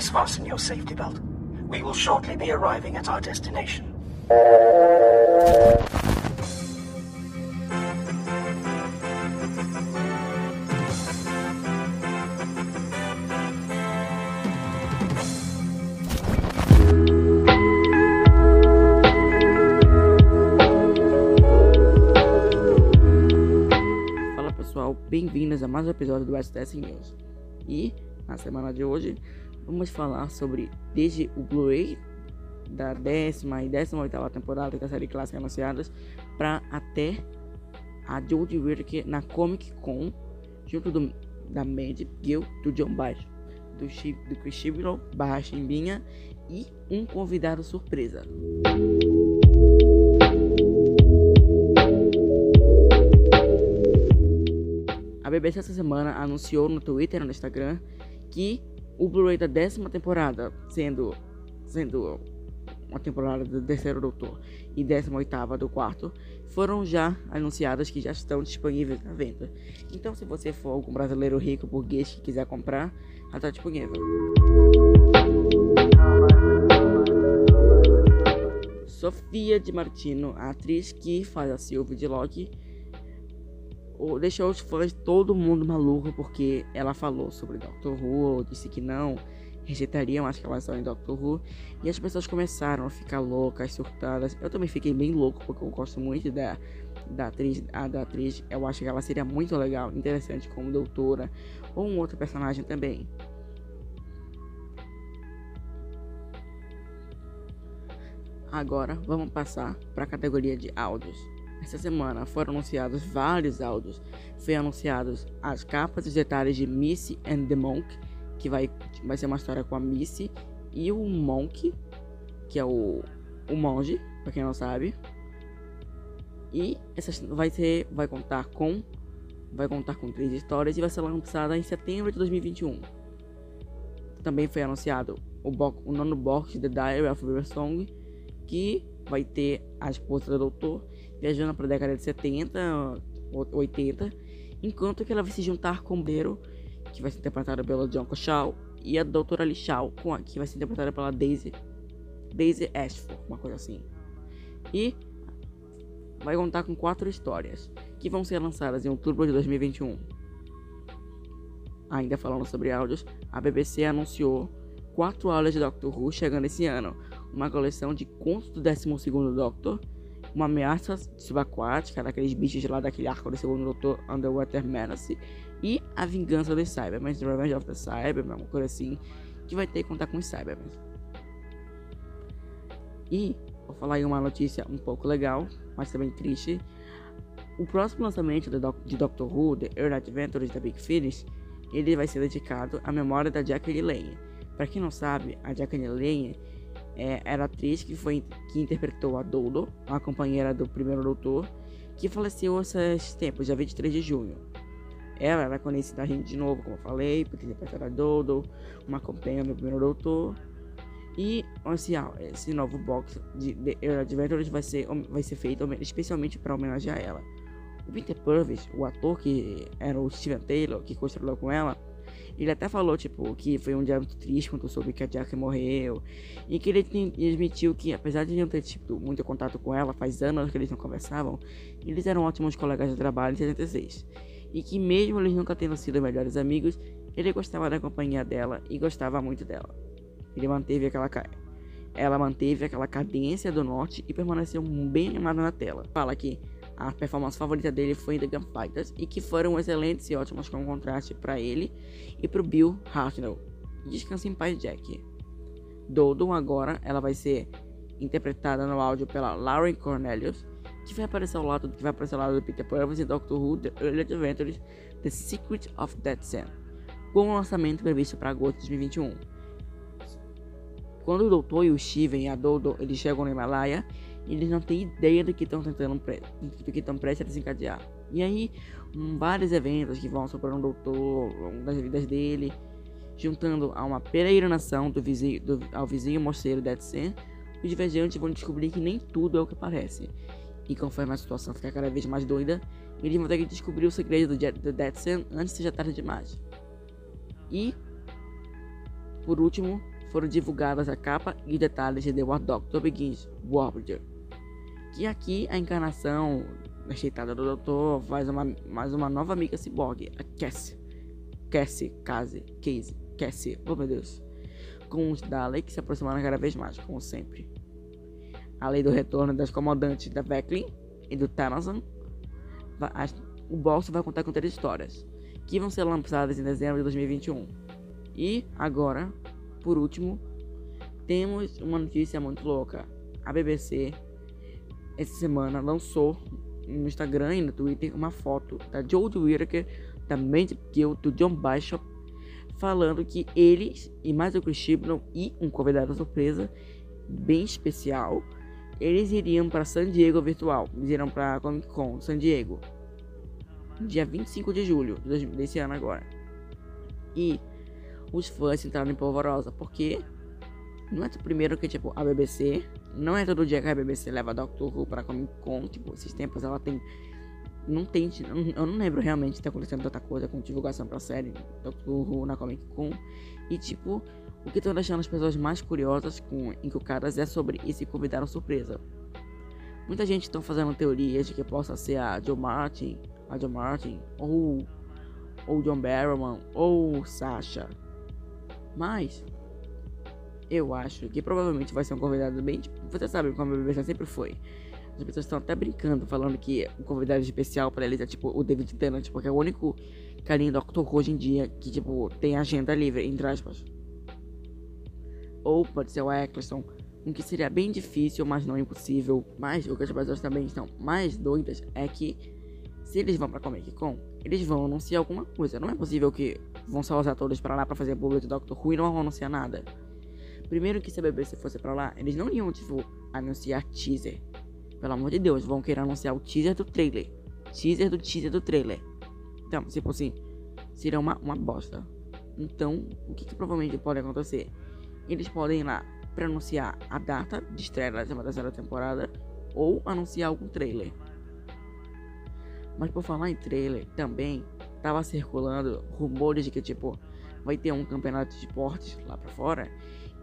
Please fasten your safety belt. We will shortly be arriving at our destination. Fala pessoal, bem-vindos a mais um episódio do STS News. E na semana de hoje vamos falar sobre desde o Blu-ray da décima e décima oitava temporada da série clássica anunciadas para até a Jodie Whittaker na Comic Con junto do, da Mad Gill, do John Baez, do, Chi- do Chris Chibnall, barra Chimbinha e um convidado surpresa. A BBC essa semana anunciou no Twitter e no Instagram que o Blu-ray da décima temporada, sendo, sendo uma temporada do terceiro doutor e décima oitava do quarto, foram já anunciadas que já estão disponíveis na venda. Então se você for algum brasileiro rico burguês que quiser comprar, já está disponível. Sofia de Martino, a atriz que faz a Sylvie de o- deixou os fãs todo mundo maluco porque ela falou sobre Doctor Who, disse que não rejeitariam a escalação em Doctor Who e as pessoas começaram a ficar loucas, surtadas. Eu também fiquei bem louco porque eu gosto muito da, da atriz, a, da atriz. Eu acho que ela seria muito legal, interessante como doutora ou um outro personagem também. Agora vamos passar para a categoria de áudios. Essa semana foram anunciados vários áudios. Foi anunciados as capas e os detalhes de Missy and the Monk, que vai, vai ser uma história com a Missy e o Monk, que é o, o monge, para quem não sabe. E essa vai ser vai contar com vai contar com três histórias e vai ser lançada em setembro de 2021. Também foi anunciado o, bo- o nono box The Diary of River Song, que vai ter a esposa do doutor viajando para a década de 70, ou 80, enquanto que ela vai se juntar com o Beiro, que vai ser interpretada pela John Shaw, e a doutora a, que vai ser interpretada pela Daisy, Daisy Ashford, uma coisa assim. E vai contar com quatro histórias, que vão ser lançadas em outubro de 2021. Ainda falando sobre áudios, a BBC anunciou quatro aulas de Doctor Who chegando esse ano, uma coleção de contos do 12º Doctor, uma ameaça subaquática daqueles bichos lá daquele arco do segundo Doutor Underwater Menace e a vingança dos Cybermen, The Revenge of the Cybermen, uma coisa assim, que vai ter que contar com os Cybermen. E vou falar aí uma notícia um pouco legal, mas também triste. O próximo lançamento Doc- de Doctor Who, The Early Adventures da Big Finish, ele vai ser dedicado à memória da Jacqueline Lane. Para quem não sabe, a Jacqueline Lane é, era a atriz que, foi, que interpretou a Dodo, a companheira do primeiro doutor, que faleceu esses tempos, dia 23 de junho. Ela era conhecida a gente de novo, como eu falei, por ter interpretado a Dodo, uma companheira do primeiro doutor. E esse, esse novo box de The Early Adventures vai ser, vai ser feito especialmente para homenagear ela. O Peter Purvis, o ator que era o Steven Taylor, que construiu com ela, ele até falou, tipo, que foi um dia muito triste quando soube que a Jack morreu. E que ele admitiu que, apesar de não ter tido muito contato com ela, faz anos que eles não conversavam, eles eram ótimos colegas de trabalho em 76. E que mesmo eles nunca tendo sido melhores amigos, ele gostava da companhia dela e gostava muito dela. Ele manteve aquela ela manteve aquela cadência do norte e permaneceu bem animada na tela. Fala que a performance favorita dele foi em The Gunfighters e que foram excelentes e ótimos como contraste para ele e pro Bill Hartnell. Descanse em paz, Jack. Dodo agora ela vai ser interpretada no áudio pela Lauren Cornelius, que vai aparecer ao lado, que vai aparecer ao lado do Peter Purvis em Doctor Who The Early Adventures The Secret of Dead Sun, com o lançamento previsto para agosto de 2021. Quando o Doutor e o Steven e a Dodo eles chegam no Himalaia, eles não têm ideia do que estão tentando do que estão prestes a desencadear. E aí, um, vários eventos que vão sobre o Doutor, das vidas dele, juntando a uma peregrinação do vizinho, do- ao vizinho mosteiro Dead Sen, os viajantes vão descobrir que nem tudo é o que parece. E conforme a situação ficar cada vez mais doida, eles vão ter que descobrir o segredo do, Je- do Dead Sen antes que seja tarde demais. E, por último, foram divulgadas a capa e detalhes de The War Doctor Begins Warbringer. Que aqui a encarnação ajeitada do Doutor faz uma, mais uma nova amiga ciborgue, a Cassie. Cassie, Cassie, Casey, Cassie, oh meu Deus. Com os Daleks se aproximando cada vez mais, como sempre. Além do retorno das comandantes da Vecklin e do Tanazan, o bolso vai contar com três histórias, que vão ser lançadas em dezembro de 2021. E agora, por último, temos uma notícia muito louca. A BBC essa semana lançou no Instagram e no Twitter uma foto da Jodie Whittaker, da Mandy Gill, do John Bishop, falando que eles e mais o Chris Chibnall e um convidado surpresa bem especial, eles iriam para San Diego virtual, eles iriam para Comic Con San Diego, dia 25 de julho desse ano agora. E os fãs entraram em polvorosa, porque não é o primeiro que tipo a BBC não é todo dia que a BBC leva Doctor Who pra Comic Con. Tipo, esses tempos ela tem. Não tem. Eu não lembro realmente se tá acontecendo tanta coisa com divulgação pra série Doctor Who na Comic Con. E tipo, o que estão deixando as pessoas mais curiosas com encucadas é sobre esse convidado surpresa. Muita gente estão fazendo teorias de que possa ser a Joe Martin, a Joe Martin, ou ou John Barrowman, ou Sasha. Mas eu acho que provavelmente vai ser um convidado bem. Tipo, você sabe como a BBC sempre foi. As pessoas estão até brincando, falando que o convidado especial para eles é tipo o David Tennant, porque é o único carinho Doctor Who hoje em dia que, tipo, tem agenda livre, entre aspas. Ou pode ser o Eccleston, o que seria bem difícil, mas não impossível. Mas o que as pessoas também estão mais doidas é que se eles vão pra Comic Con, eles vão anunciar alguma coisa. Não é possível que vão só os atores para lá para fazer público de Doctor Who e não vão anunciar nada. Primeiro que se a BBC fosse pra lá, eles não iam, tipo, anunciar teaser. Pelo amor de Deus, vão querer anunciar o teaser do trailer. Teaser do teaser do trailer. Então, tipo assim, seria uma, uma bosta. Então, o que, que provavelmente pode acontecer? Eles podem ir lá para anunciar a data de estreia da terceira temporada ou anunciar algum trailer. Mas por falar em trailer, também tava circulando rumores de que tipo vai ter um campeonato de esportes lá para fora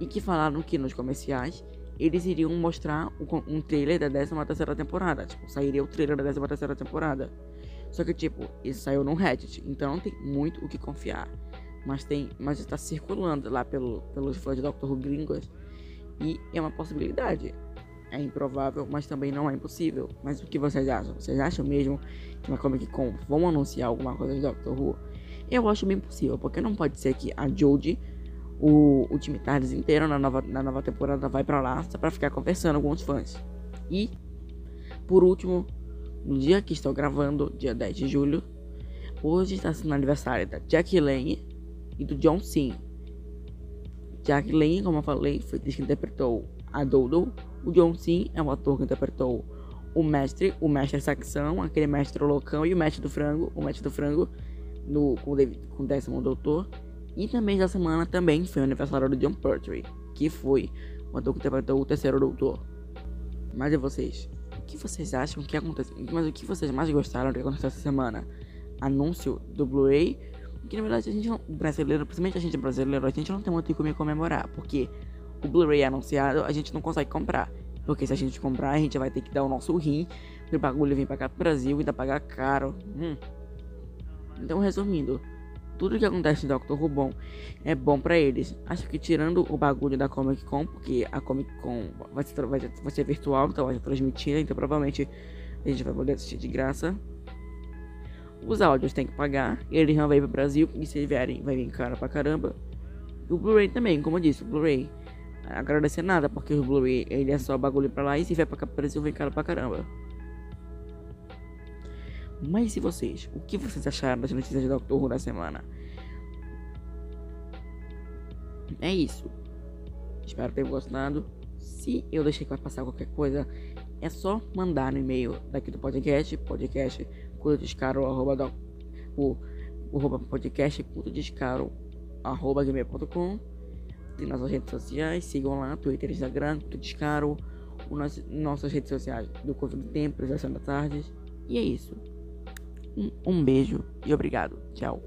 e que falaram que nos comerciais eles iriam mostrar um, trailer da 13 terceira temporada. Tipo, sairia o trailer da 13 terceira temporada. Só que, tipo, isso saiu no Reddit, então não tem muito o que confiar. Mas tem, mas está circulando lá pelo, pelos fãs de Doctor Who gringos. E é uma possibilidade. É improvável, mas também não é impossível. Mas o que vocês acham? Vocês acham mesmo que na Comic Con vão anunciar alguma coisa de Doctor Who? Eu acho bem possível, porque não pode ser que a Jodie o, o time Tardes inteiro na nova, na nova temporada vai para lá só pra ficar conversando com os fãs. E, por último, no dia que estou gravando, dia 10 de julho, hoje está sendo aniversário da Jack Lane e do John Sim. Jack Lane, como eu falei, foi que interpretou a Dodo. O John Sim é o ator que interpretou o mestre, o mestre Saxão, aquele mestre loucão e o mestre do frango, o mestre do frango no, com, o David, com o décimo doutor. E também da semana também foi o aniversário do John Pertwee, que foi o ator que interpretou o terceiro doutor. Mas e vocês? O que vocês acham que aconteceu? Mas o que vocês mais gostaram do que aconteceu essa semana? Anúncio do Blu-ray? Que na verdade a gente não, brasileiro, principalmente a gente brasileiro, a gente não tem muito o que comemorar, porque o Blu-ray anunciado a gente não consegue comprar. Porque se a gente comprar, a gente vai ter que dar o nosso rim pro bagulho vir pra cá pro Brasil e ainda pagar caro. Hum. Então, resumindo, tudo que acontece em Doctor Who bom é bom para eles. Acho que tirando o bagulho da Comic Con, porque a Comic Con vai ser, vai, vai ser virtual, então vai ser transmitida, então provavelmente a gente vai poder assistir de graça. Os áudios tem que pagar, eles não vêm pro Brasil, e se vierem vai vir caro pra caramba. E o Blu-ray também, como eu disse, o Blu-ray agradecer nada, porque o Blu-ray ele é só bagulho pra lá e se vier pra cá pro Brasil vem caro pra caramba. Mas e vocês? O que vocês acharam das notícias de Doctor Who da semana? É isso. Espero tenham gostado. Se eu deixei que passar qualquer coisa, é só mandar no e-mail daqui do podcast, podcast culto descaro, arroba do, o, arroba podcast culto descaro, arroba gmail.com. Tem nossas redes sociais, sigam lá, Twitter, Instagram, culto descaro, nosso, nossas redes sociais do Covid do Tempo, Projeção da Tarde. E é isso. Um beijo e obrigado. Tchau.